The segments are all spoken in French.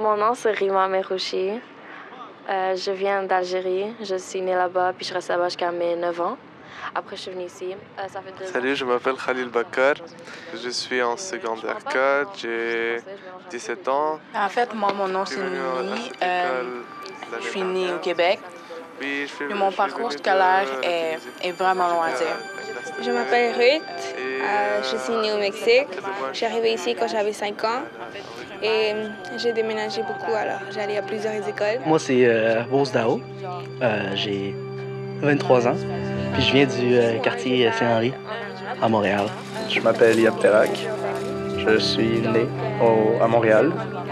Mon nom, c'est Rima Merouchi. Euh, je viens d'Algérie. Je suis née là-bas, puis je reste là-bas jusqu'à mes 9 ans. Après, je suis venue ici. Euh, ça fait deux Salut, ans. je m'appelle Khalil Bakar. Je suis en secondaire 4. J'ai 17 ans. En fait, moi, mon nom, c'est Nouni. Euh, je suis née au. Québec. Oui, je suis- Puis je mon parcours scolaire est, est vraiment à de Je m'appelle Ruth. Et, Euh, je suis née au Mexique. Je suis arrivée ici quand j'avais 5 ans. Et euh, j'ai déménagé beaucoup, alors j'allais à plusieurs écoles. Moi, c'est euh, Rose Dao. Euh, J'ai 23 ans. Puis je viens du euh, quartier Saint-Henri, à Montréal. Je m'appelle Yab Terak. Je suis né au- à Montréal,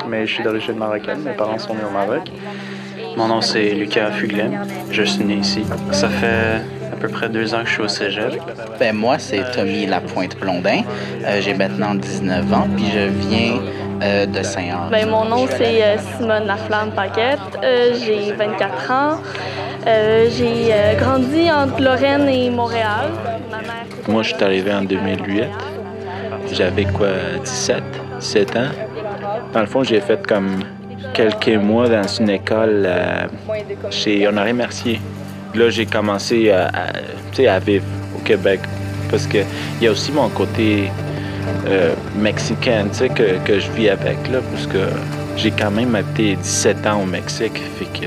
mais je suis d'origine marocaine. Mes parents sont nés au Maroc. Mon nom c'est Lucas Fuglin. Je suis né ici. Ça fait à peu près deux ans que je suis au cégep. Ben moi, c'est Tommy Lapointe-Blondin. Euh, j'ai maintenant 19 ans, puis je viens euh, de Saint-Henri. Ben, mon nom, c'est euh, Simone Laflamme Paquette. Euh, j'ai 24 ans. Euh, j'ai euh, grandi entre Lorraine et Montréal. Ma mère, c'est- Moi, je suis arrivé en 2008. J'avais quoi, 17, 17 ans? Dans le fond, j'ai fait comme quelques mois dans une école euh, chez Honoré Mercier. Là, j'ai commencé à vivre au Québec parce qu'il y a aussi mon côté euh, mexicain tu sais, que, que je vis avec, là, parce que j'ai quand même été 17 ans au Mexique. Fait que,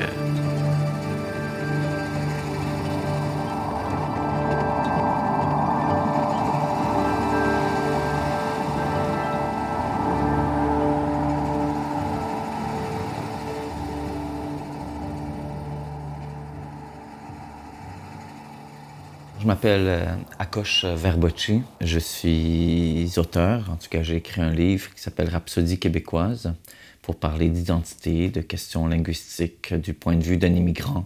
m'appelle euh, Akosh Verbocci. Je suis auteur. En tout cas, j'ai écrit un livre qui s'appelle Rhapsodie québécoise pour parler d'identité, de questions linguistiques du point de vue d'un immigrant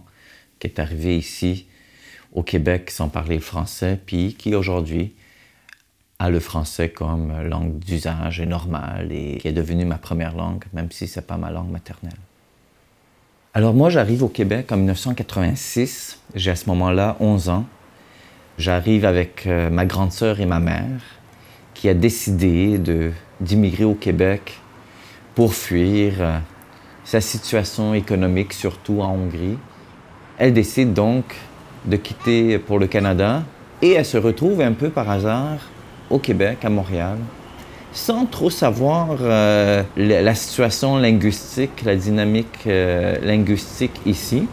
qui est arrivé ici au Québec sans parler le français, puis qui aujourd'hui a le français comme langue d'usage et normale et qui est devenu ma première langue, même si c'est pas ma langue maternelle. Alors moi, j'arrive au Québec en 1986. J'ai à ce moment-là 11 ans. J'arrive avec euh, ma grande sœur et ma mère qui a décidé d'immigrer au Québec pour fuir euh, sa situation économique, surtout en Hongrie. Elle décide donc de quitter pour le Canada et elle se retrouve un peu par hasard au Québec, à Montréal, sans trop savoir euh, la la situation linguistique, la dynamique linguistique ici.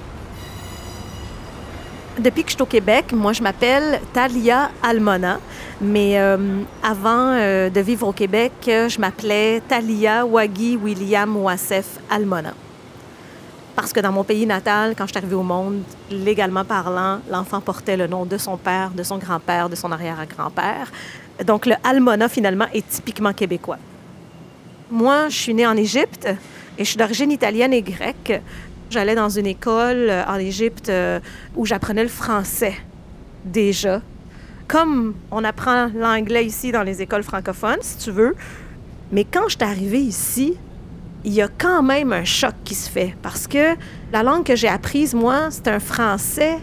Depuis que je suis au Québec, moi, je m'appelle Talia Almona. Mais euh, avant euh, de vivre au Québec, je m'appelais Talia Wagi William Wassef Almona. Parce que dans mon pays natal, quand je suis arrivée au monde, légalement parlant, l'enfant portait le nom de son père, de son grand-père, de son arrière-grand-père. Donc, le Almona, finalement, est typiquement québécois. Moi, je suis née en Égypte et je suis d'origine italienne et grecque. J'allais dans une école euh, en Égypte euh, où j'apprenais le français déjà. Comme on apprend l'anglais ici dans les écoles francophones, si tu veux. Mais quand je suis arrivée ici, il y a quand même un choc qui se fait parce que la langue que j'ai apprise, moi, c'est un français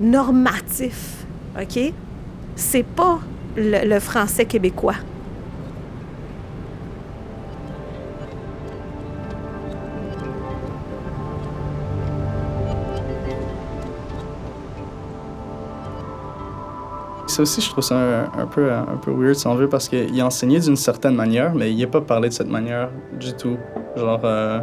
normatif. OK? C'est pas le, le français québécois. Ça aussi, je trouve ça un, peu, un peu weird, si on parce qu'il enseignait d'une certaine manière, mais il n'est pas parlé de cette manière du tout. Genre, euh,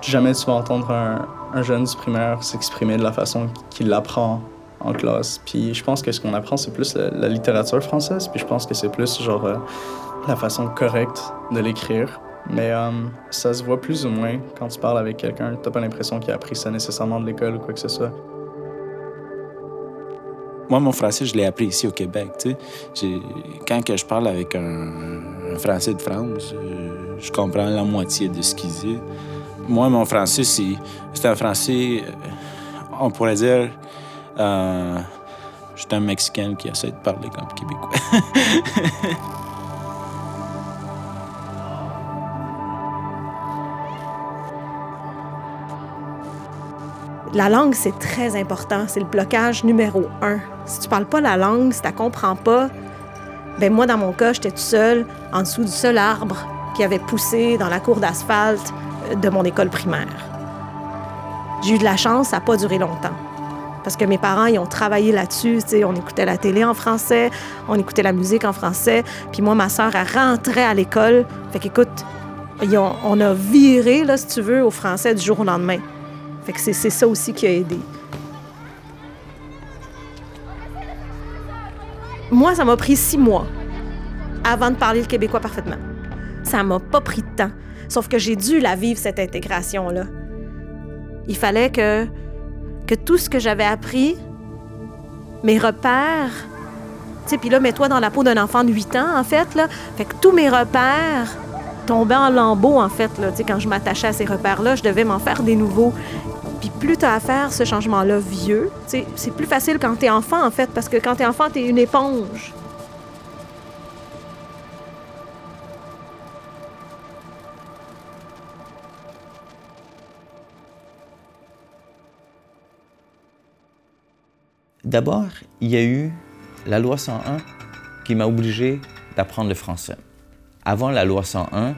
jamais tu vas entendre un, un jeune du primaire s'exprimer de la façon qu'il l'apprend en classe. Puis je pense que ce qu'on apprend, c'est plus la, littérature française, puis je pense que c'est plus, genre, euh, la façon correcte de l'écrire. Mais euh, ça se voit plus ou moins quand tu parles avec quelqu'un. T'as pas l'impression qu'il a appris ça nécessairement de l'école ou quoi que ce soit. Moi, mon français, je l'ai appris ici au Québec. Quand que je parle avec un, Français de France, euh, je comprends la moitié de ce qu'il dit. Moi, mon français, c'est c'est un français, euh, on pourrait dire, euh, je suis un Mexicain qui essaie de parler comme Québécois. La langue, c'est très important. C'est le blocage numéro un. Si tu parles pas la langue, si tu comprends pas, ben moi, dans mon cas, j'étais tout seul en dessous du seul arbre qui avait poussé dans la cour d'asphalte de mon école primaire. J'ai eu de la chance, ça n'a pas duré longtemps. Parce que mes parents, ils ont travaillé là-dessus. On écoutait la télé en français, on écoutait la musique en français. Puis moi, ma sœur, elle rentrait à l'école. Fait qu'écoute, on a viré, là, si tu veux, au français du jour au lendemain. Fait que c'est ça aussi qui a aidé. Moi, ça m'a pris six mois avant de parler le québécois parfaitement. Ça m'a pas pris de temps. Sauf que j'ai dû la vivre, cette intégration-là. Il fallait que, que tout ce que j'avais appris, mes repères, tu puis là, mets-toi dans la peau d'un enfant de 8 ans, en fait, là. Fait que tous mes repères tombaient en lambeaux, en fait, là. Tu quand je m'attachais à ces repères-là, je devais m'en faire des nouveaux. Puis plus tu as à faire ce changement-là vieux, c'est plus facile quand tu es enfant, en fait, parce que quand tu es enfant, tu es une éponge. D'abord, il y a eu la loi 101 qui m'a obligé d'apprendre le français. Avant la loi 101,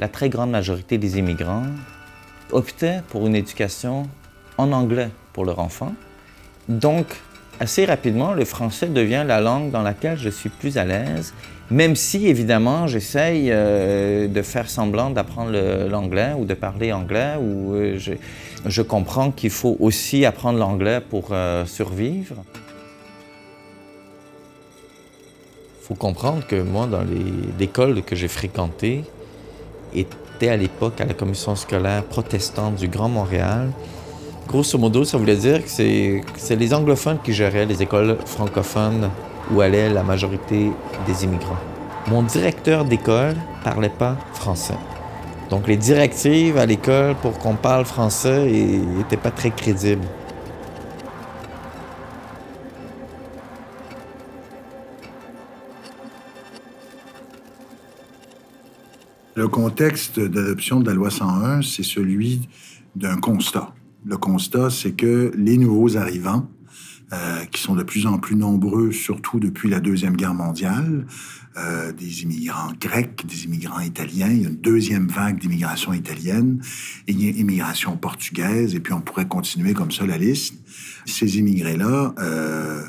la très grande majorité des immigrants optaient pour une éducation en anglais pour leur enfant. Donc, assez rapidement, le français devient la langue dans laquelle je suis plus à l'aise, même si, évidemment, j'essaye euh, de faire semblant d'apprendre l'anglais ou de parler anglais, ou euh, je comprends qu'il faut aussi apprendre l'anglais pour euh, survivre. Il faut comprendre que moi, dans les écoles que j'ai fréquentées, était à l'époque à la commission scolaire protestante du Grand Montréal. Grosso modo, ça voulait dire que c'est les anglophones qui géraient les écoles francophones où allait la majorité des immigrants. Mon directeur d'école parlait pas français. Donc les directives à l'école pour qu'on parle français n'étaient pas très crédibles. Le contexte d'adoption de la loi 101, c'est celui d'un constat. Le constat, c'est que les nouveaux arrivants, euh, qui sont de plus en plus nombreux, surtout depuis la Deuxième Guerre mondiale, euh, des immigrants grecs, des immigrants italiens, il y a une deuxième vague d'immigration italienne, et il y a immigration portugaise, et puis on pourrait continuer comme ça la liste. Ces immigrés-là euh,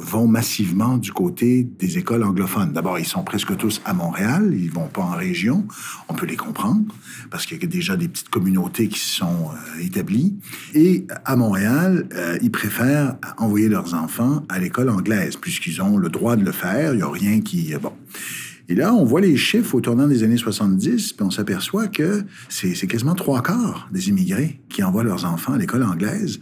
vont massivement du côté des écoles anglophones. D'abord, ils sont presque tous à Montréal, ils vont pas en région. On peut les comprendre parce qu'il y a déjà des petites communautés qui sont euh, établies. Et à Montréal, euh, ils préfèrent envoyer leurs enfants à l'école anglaise puisqu'ils ont le droit de le faire. Il n'y a rien qui... Bon. Et là, on voit les chiffres au tournant des années 70, puis on s'aperçoit que c'est quasiment trois quarts des immigrés qui envoient leurs enfants à l'école anglaise.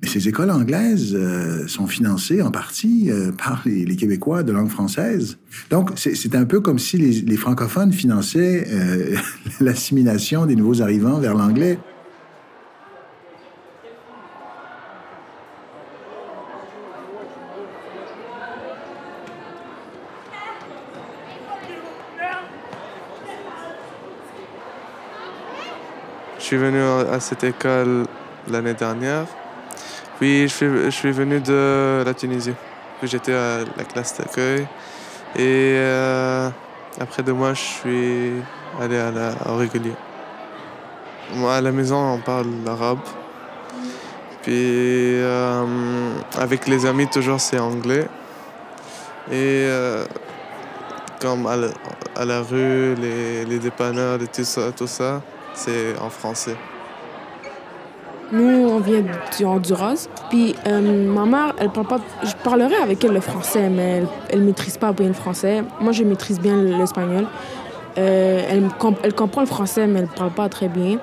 Mais ces écoles anglaises euh, sont financées en partie euh, par les, Québécois de langue française. Donc, c'est un peu comme si les, francophones finançaient euh, l'assimilation des nouveaux arrivants vers l'anglais. Suis venu à cette école l'année dernière oui, je suis, venu de la Tunisie. J'étais à la classe d'accueil. Et euh, après deux mois, je suis allé à la, au régulier. Moi, à la maison, on parle l'arabe. Puis euh, avec les amis, toujours c'est anglais. Et euh, comme à la, rue, les, les dépanneurs, tout ça, tout ça c'est en français. Nous, on vient du Honduras. Puis euh, ma mère, elle parle pas. Je parlerai avec elle le français, mais elle, ne maîtrise pas bien le français. Moi, je maîtrise bien l'espagnol. Euh, elle, elle, comprend le français, mais elle parle pas très bien.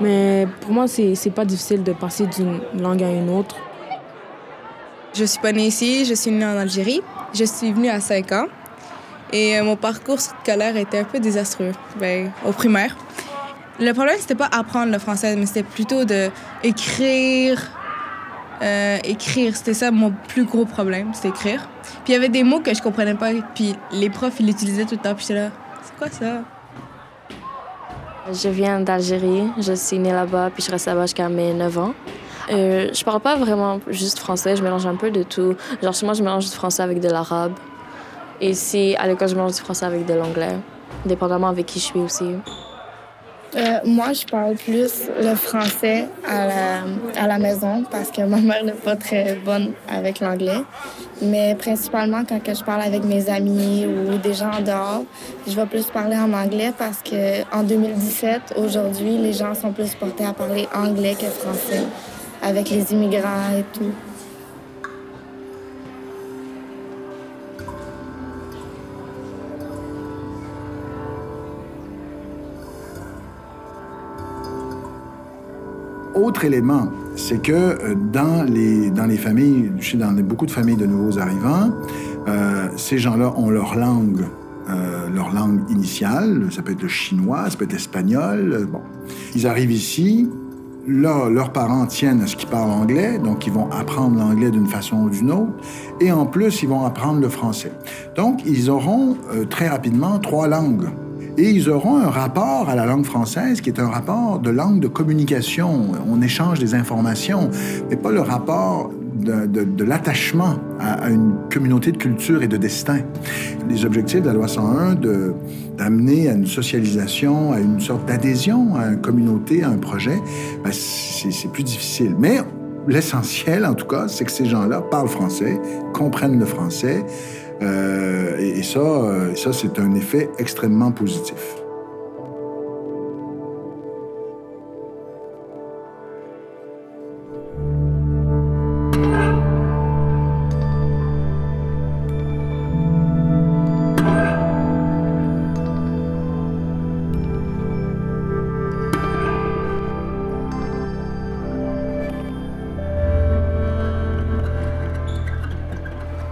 Mais pour moi, c'est pas difficile de passer d'une langue à une autre. Je suis pas née ici, je suis née en Algérie. Je suis venue à 5 ans. Et euh, mon parcours scolaire était un peu désastreux, ben, au primaire. Le problème, c'était pas apprendre le français, mais c'était plutôt de écrire. Euh, écrire, c'était ça mon plus gros problème, c'était écrire. Puis il y avait des mots que je comprenais pas, puis les profs, ils l'utilisaient tout le temps, puis j'étais là, c'est quoi ça? Je viens d'Algérie, je suis née là-bas, puis je reste là-bas jusqu'à mes 9 ans. Euh, je parle pas vraiment juste français, je mélange un peu de tout. Genre, chez moi, je mélange du français avec de l'arabe. Et ici, à l'école, je mélange du français avec de l'anglais, dépendamment avec qui je suis aussi. Euh, moi, je parle plus le français à la, à la maison parce que ma mère n'est pas très bonne avec l'anglais. Mais principalement, quand je parle avec mes amis ou des gens en dehors, je vais plus parler en anglais parce qu'en 2017, aujourd'hui, les gens sont plus portés à parler anglais que français avec les immigrants et tout. Autre élément, c'est que euh, dans les, dans les familles, dans beaucoup de familles de nouveaux arrivants, euh, ces gens-là ont leur langue, euh, leur langue initiale. Ça peut être le chinois, ça peut être l'espagnol. Bon. Ils arrivent ici, leurs parents tiennent à ce qu'ils parlent anglais, donc ils vont apprendre l'anglais d'une façon ou d'une autre, et en plus, ils vont apprendre le français. Donc, ils auront très rapidement trois langues et ils auront un rapport à la langue française qui est un rapport de langue de communication. On échange des informations, mais pas le rapport de, l'attachement à, une communauté de culture et de destin. Les objectifs de la loi 101 d'amener à une socialisation, à une sorte d'adhésion à une communauté, à un projet, ben, c'est plus difficile. Mais l'essentiel, en tout cas, c'est que ces gens-là parlent français, comprennent le français, euh, et, euh, ça c'est un effet extrêmement positif.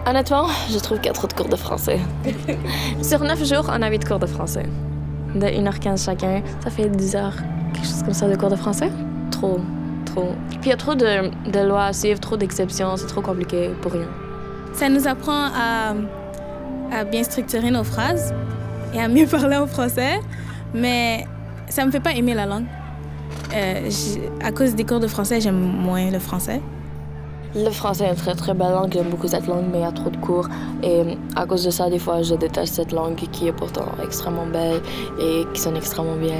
Honnêtement, je trouve qu'il y a trop de cours de français. Sur neuf jours, on a huit cours de français. De 1h15 chacun, ça fait 10 heures, quelque chose comme ça, de cours de français. Trop, trop. Puis il y a trop de, de lois à suivre, trop d'exceptions, c'est trop compliqué pour rien. Ça nous apprend à, à bien structurer nos phrases et à mieux parler en français, mais ça me fait pas aimer la langue. Euh, à cause des cours de français, j'aime moins le français. Le français est une très très belle langue, j'aime beaucoup cette langue, mais il y a trop de cours. Et à cause de ça, des fois, je déteste cette langue qui est pourtant extrêmement belle et qui sonne extrêmement bien.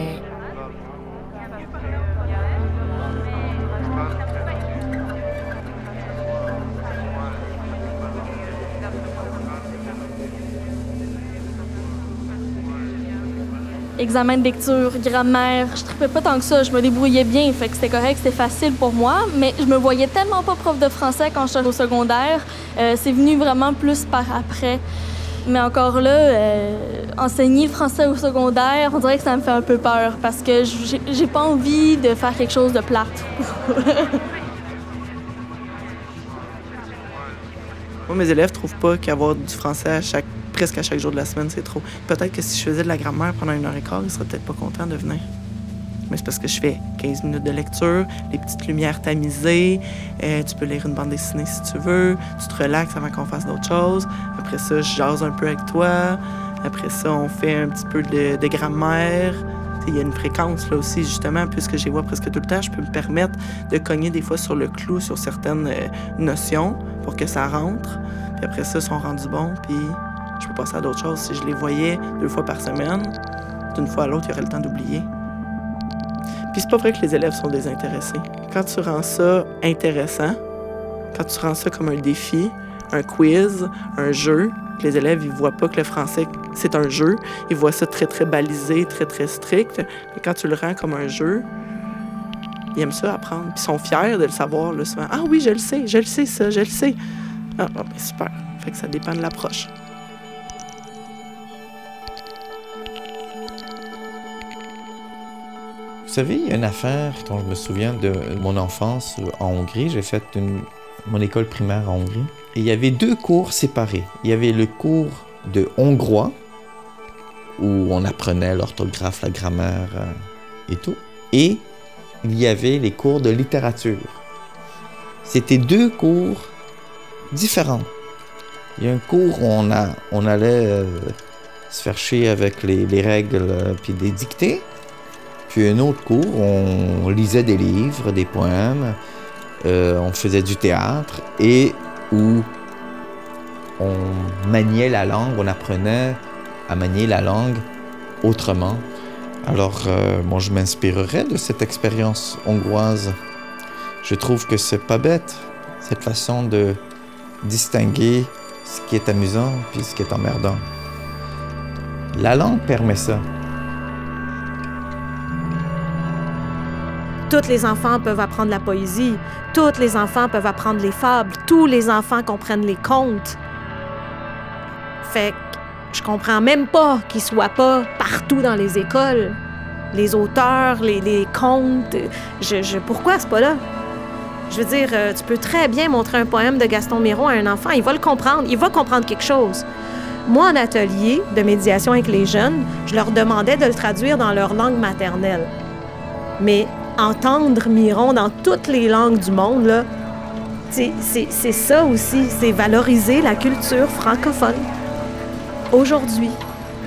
Examen de lecture, grammaire. Je ne pas tant que ça. Je me débrouillais bien, fait que c'était correct, c'était facile pour moi. Mais je me voyais tellement pas prof de français quand j'étais au secondaire. Euh, c'est venu vraiment plus par après. Mais encore là, euh, enseigner le français au secondaire, on dirait que ça me fait un peu peur parce que j'ai pas envie de faire quelque chose de plate. Moi, mes élèves trouvent pas qu'avoir du français à chaque presque à chaque jour de la semaine, c'est trop. Peut-être que si je faisais de la grammaire pendant une heure et quart, ils seraient peut-être pas contents de venir. Mais c'est parce que je fais 15 minutes de lecture, les petites lumières tamisées, euh, tu peux lire une bande dessinée si tu veux, tu te relaxes avant qu'on fasse d'autres choses. Après ça, je jase un peu avec toi. Après ça, on fait un petit peu de, grammaire. Il y a une fréquence là aussi, justement, puisque j'y vois presque tout le temps, je peux me permettre de cogner des fois sur le clou sur certaines euh, notions pour que ça rentre. Puis après ça, ils sont rendus bons, puis je peux passer à d'autres choses. Si je les voyais deux fois par semaine, d'une fois à l'autre, il y aurait le temps d'oublier. Puis c'est pas vrai que les élèves sont désintéressés. Quand tu rends ça intéressant, quand tu rends ça comme un défi, un quiz, un jeu, les élèves, ils voient pas que le français, c'est un jeu. Ils voient ça très, très balisé, très, très strict. Mais quand tu le rends comme un jeu, ils aiment ça apprendre. Puis ils sont fiers de le savoir, le souvent. Ah oui, je le sais, je le sais, ça, je le sais. Ah, ben, super. Fait que ça dépend de l'approche. Savez, il y a une affaire dont je me souviens de mon enfance en Hongrie. J'ai fait mon école primaire en Hongrie. Il y avait deux cours séparés. Il y avait le cours de hongrois, où on apprenait l'orthographe, la grammaire euh, et tout. Et il y avait les cours de littérature. C'était deux cours différents. Il y a un cours où on, allait euh, se faire chier avec les, les règles euh, puis des dictées. Puis un autre cours, on lisait des livres, des poèmes, euh, on faisait du théâtre et où on maniait la langue, on apprenait à manier la langue autrement. Alors, euh, moi, je m'inspirerais de cette expérience hongroise. Je trouve que c'est pas bête, cette façon de distinguer ce qui est amusant puis ce qui est emmerdant. La langue permet ça. Tous les enfants peuvent apprendre la poésie, tous les enfants peuvent apprendre les fables, tous les enfants comprennent les contes. Fait que je comprends même pas qu'ils soient pas partout dans les écoles. Les auteurs, les, contes, je, je, pourquoi c'est pas là? Je veux dire, euh, tu peux très bien montrer un poème de Gaston Miron à un enfant, il va le comprendre, il va comprendre quelque chose. Moi, en atelier de médiation avec les jeunes, je leur demandais de le traduire dans leur langue maternelle. Mais entendre Miron dans toutes les langues du monde, là, c'est ça aussi, c'est valoriser la culture francophone. Aujourd'hui,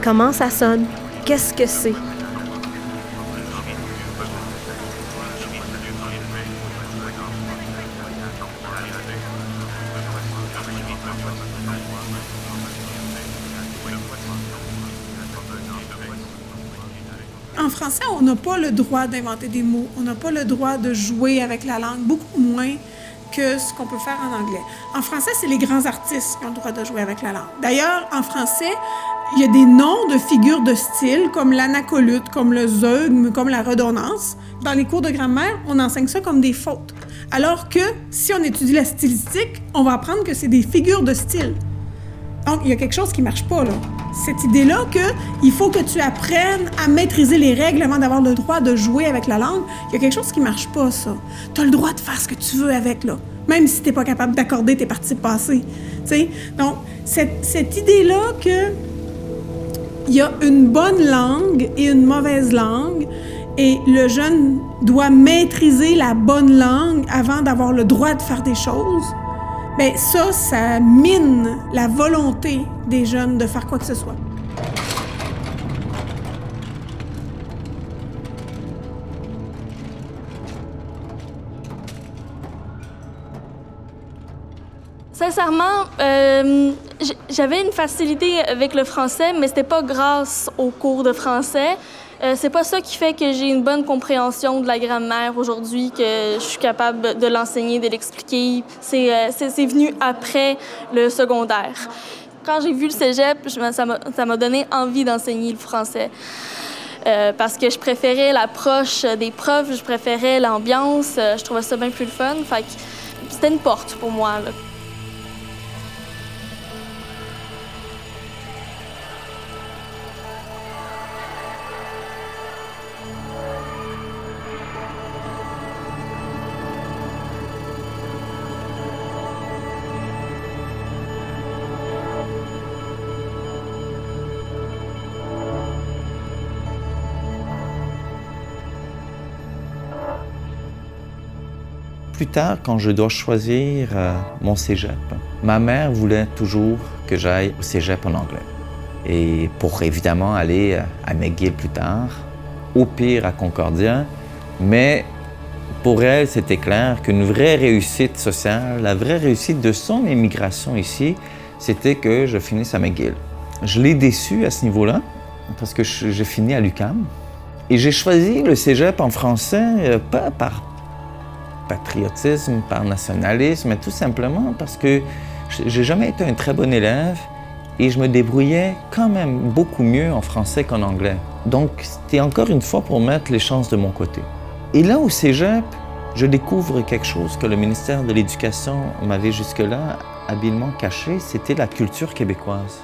comment ça sonne? Qu'est-ce que c'est? On n'a pas le droit d'inventer des mots. On n'a pas le droit de jouer avec la langue, beaucoup moins que ce qu'on peut faire en anglais. En français, c'est les grands artistes qui ont le droit de jouer avec la langue. D'ailleurs, en français, il y a des noms de figures de style comme l'anacolute, comme le zeugme, comme la redondance. Dans les cours de grammaire, on enseigne ça comme des fautes. Alors que si on étudie la stylistique, on va apprendre que c'est des figures de style. Donc, il y a quelque chose qui marche pas, là. Cette idée-là qu'il faut que tu apprennes à maîtriser les règles avant d'avoir le droit de jouer avec la langue, il y a quelque chose qui marche pas, ça. Tu as le droit de faire ce que tu veux avec, là. Même si tu n'es pas capable d'accorder tes participes passés. sais. Donc, cette, cette idée-là que il y a une bonne langue et une mauvaise langue, et le jeune doit maîtriser la bonne langue avant d'avoir le droit de faire des choses, bien ça, ça mine la volonté des jeunes de faire quoi que ce soit. Sincèrement, euh, j'avais une facilité avec le français, mais c'était pas grâce aux cours de français. Euh, c'est pas ça qui fait que j'ai une bonne compréhension de la grammaire aujourd'hui, que je suis capable de l'enseigner, de l'expliquer. C'est euh, venu après le secondaire. Quand j'ai vu le cégep, ça m'a donné envie d'enseigner le français. Euh, parce que je préférais l'approche des profs, je préférais l'ambiance, euh, je trouvais ça bien plus le fun. Fait c'était une porte pour moi. Plus tard, quand je dois choisir euh, mon cégep, ma mère voulait toujours que j'aille au cégep en anglais. Et pour évidemment aller euh, à McGill plus tard, au pire à Concordia, mais pour elle, c'était clair qu'une vraie réussite sociale, la vraie réussite de son immigration ici, c'était que je finisse à McGill. Je l'ai déçu à ce niveau-là, parce que j'ai fini à l'UCAM. Et j'ai choisi le cégep en français, euh, pas par patriotisme, par nationalisme, mais tout simplement parce que j'ai jamais été un très bon élève et je me débrouillais quand même beaucoup mieux en français qu'en anglais. Donc, c'était encore une fois pour mettre les chances de mon côté. Et là, au cégep, je découvre quelque chose que le ministère de l'Éducation m'avait jusque-là habilement caché, c'était la culture québécoise.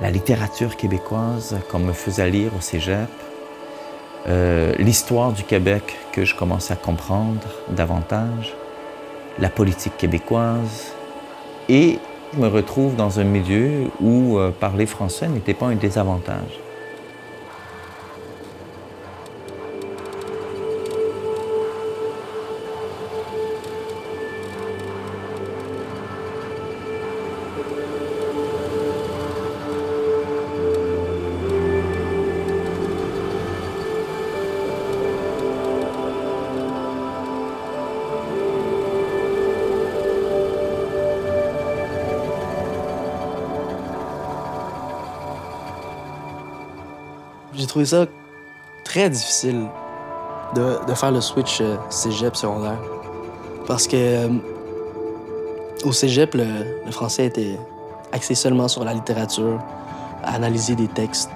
La littérature québécoise qu'on me faisait lire au cégep, euh, l'histoire du Québec que je commence à comprendre davantage, la politique québécoise, et je me retrouve dans un milieu où euh, parler français n'était pas un désavantage. J'ai trouvé ça très difficile de, faire le switch euh, cégep secondaire. Parce que euh, au cégep, le, français était axé seulement sur la littérature, à analyser des textes.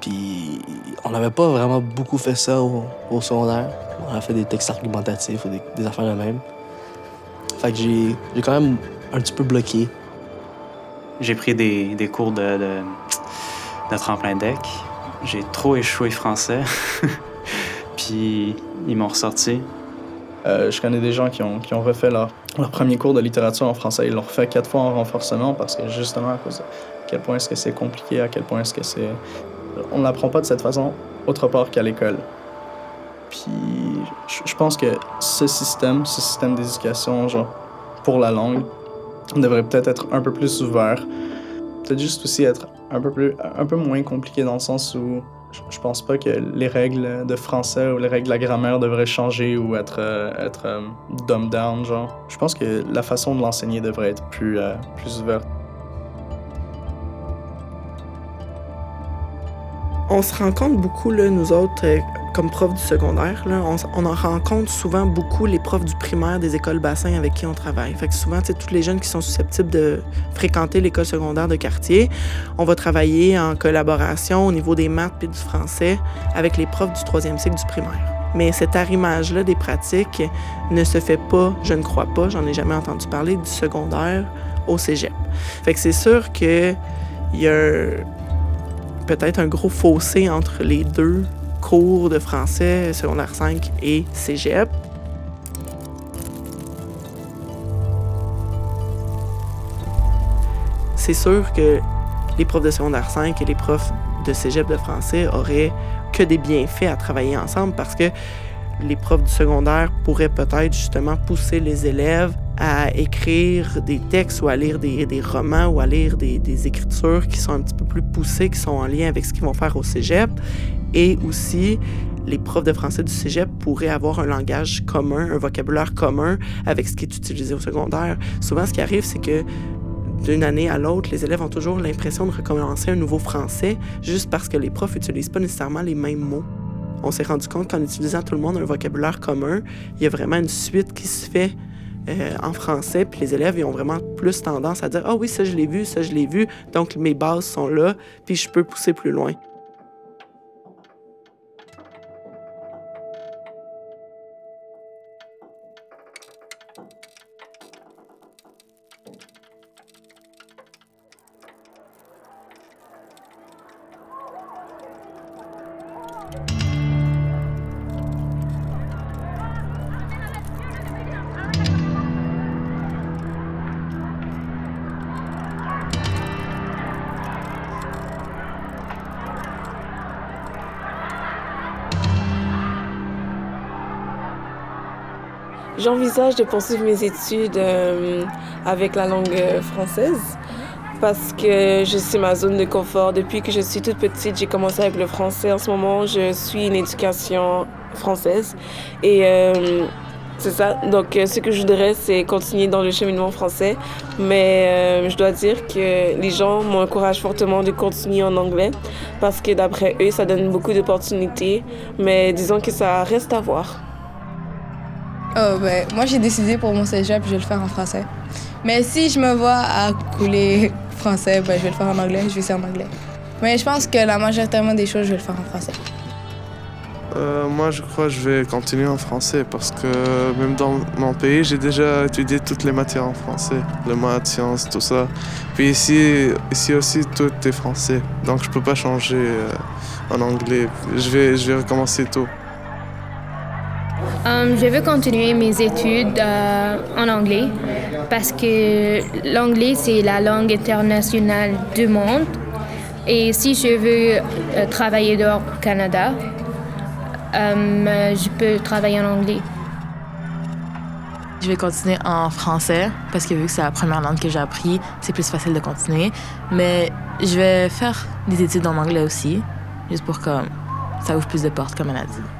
Puis on n'avait pas vraiment beaucoup fait ça au, secondaire. On a fait des textes argumentatifs ou des, affaires de même. Fait que j'ai quand même un petit peu bloqué. J'ai pris des, cours de, de, de tremplin deck. J'ai trop échoué français. Puis ils m'ont ressorti. Euh, je connais des gens qui ont, qui ont refait leur, leur premier cours de littérature en français. Ils l'ont refait quatre fois en renforcement parce que justement, à cause de quel point est-ce que c'est compliqué, à quel point est-ce que c'est. On ne l'apprend pas de cette façon autre part qu'à l'école. Puis je pense que ce système, ce système d'éducation, pour la langue, devrait peut-être être un peu plus ouvert. Peut-être juste aussi être un peu, plus, un peu moins compliqué dans le sens où je, pense pas que les règles de français ou les règles de la grammaire devraient changer ou être, euh, être euh, dumbed down, genre. Je pense que la façon de l'enseigner devrait être plus, euh, plus ouverte. On se rencontre beaucoup, là, nous autres, euh, comme profs du secondaire. On, en rencontre souvent beaucoup les profs du primaire des écoles bassins avec qui on travaille. Fait que souvent, tous les jeunes qui sont susceptibles de fréquenter l'école secondaire de quartier, on va travailler en collaboration au niveau des maths et du français avec les profs du troisième cycle du primaire. Mais cet arrimage-là des pratiques ne se fait pas, je ne crois pas, j'en ai jamais entendu parler, du secondaire au cégep. Fait que c'est sûr que il y a peut-être un gros fossé entre les deux cours de français secondaire 5 et cégep. C'est sûr que les profs de secondaire 5 et les profs de cégep de français auraient que des bienfaits à travailler ensemble parce que les profs du secondaire pourraient peut-être justement pousser les élèves à écrire des textes ou à lire des, romans ou à lire des, des écritures qui sont un petit peu plus poussées, qui sont en lien avec ce qu'ils vont faire au cégep. Et aussi, les profs de français du cégep pourraient avoir un langage commun, un vocabulaire commun avec ce qui est utilisé au secondaire. Souvent, ce qui arrive, c'est que d'une année à l'autre, les élèves ont toujours l'impression de recommencer un nouveau français juste parce que les profs n'utilisent pas nécessairement les mêmes mots. On s'est rendu compte qu'en utilisant tout le monde un vocabulaire commun, il y a vraiment une suite qui se fait euh, en français, puis les élèves ils ont vraiment plus tendance à dire Ah oui, ça je l'ai vu, ça je l'ai vu, donc mes bases sont là, puis je peux pousser plus loin. J'envisage de poursuivre mes études euh, avec la langue euh, française parce que je suis ma zone de confort. Depuis que je suis toute petite, j'ai commencé avec le français. En ce moment, je suis une éducation française et euh, c'est ça. Donc, ce que je voudrais, c'est continuer dans le cheminement français. Mais je dois dire que les gens m'encouragent fortement de continuer en anglais parce que d'après eux, ça donne beaucoup d'opportunités. Mais disons que ça reste à voir. Oh, ben, moi, j'ai décidé pour mon cégep, je vais le faire en français. Mais si je me vois à couler français, ben, je vais le faire en anglais, je vais essayer en anglais. Mais je pense que la majoritairement des choses, je vais le faire en français. Euh, moi, je crois que je vais continuer en français parce que même dans mon pays, j'ai déjà étudié toutes les matières en français, les maths, sciences, tout ça. Puis ici, ici aussi, tout est français. Donc, je peux pas changer euh, en anglais. Je vais, je vais recommencer tout. Um, je veux continuer mes études euh, en anglais parce que l'anglais, c'est la langue internationale du monde. Et si je veux euh, travailler dehors au Canada, je peux travailler en anglais. Je vais continuer en français parce que vu que c'est la première langue que j'ai appris, c'est plus facile de continuer. Mais je vais faire des études en anglais aussi, juste pour que ça ouvre plus de portes, comme elle a dit.